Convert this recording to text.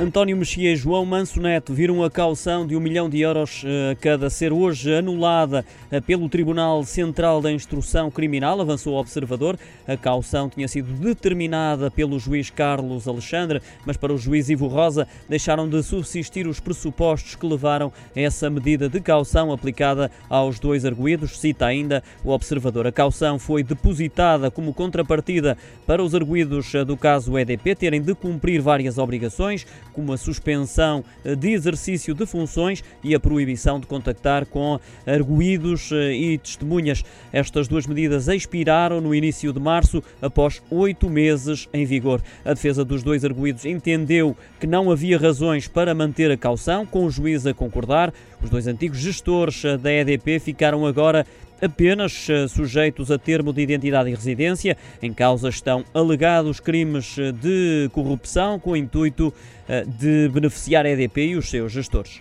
António Mexia e João Manso Neto viram a caução de um milhão de euros a eh, cada ser hoje anulada eh, pelo Tribunal Central da Instrução Criminal, avançou o observador. A caução tinha sido determinada pelo juiz Carlos Alexandre, mas para o juiz Ivo Rosa deixaram de subsistir os pressupostos que levaram a essa medida de caução aplicada aos dois arguídos. Cita ainda o observador. A caução foi depositada como contrapartida para os arguídos eh, do caso EDP terem de cumprir várias obrigações como a suspensão eh, de exercício de funções e a proibição de contactar com arguídos eh, e testemunhas. Estas duas medidas expiraram no início de março, após oito meses em vigor. A defesa dos dois arguídos entendeu que não havia razões para manter a caução, com o juiz a concordar. Os dois antigos gestores eh, da EDP ficaram agora apenas eh, sujeitos a termo de identidade e residência. Em causa estão alegados crimes eh, de corrupção com o intuito eh, de beneficiar a EDP e os seus gestores.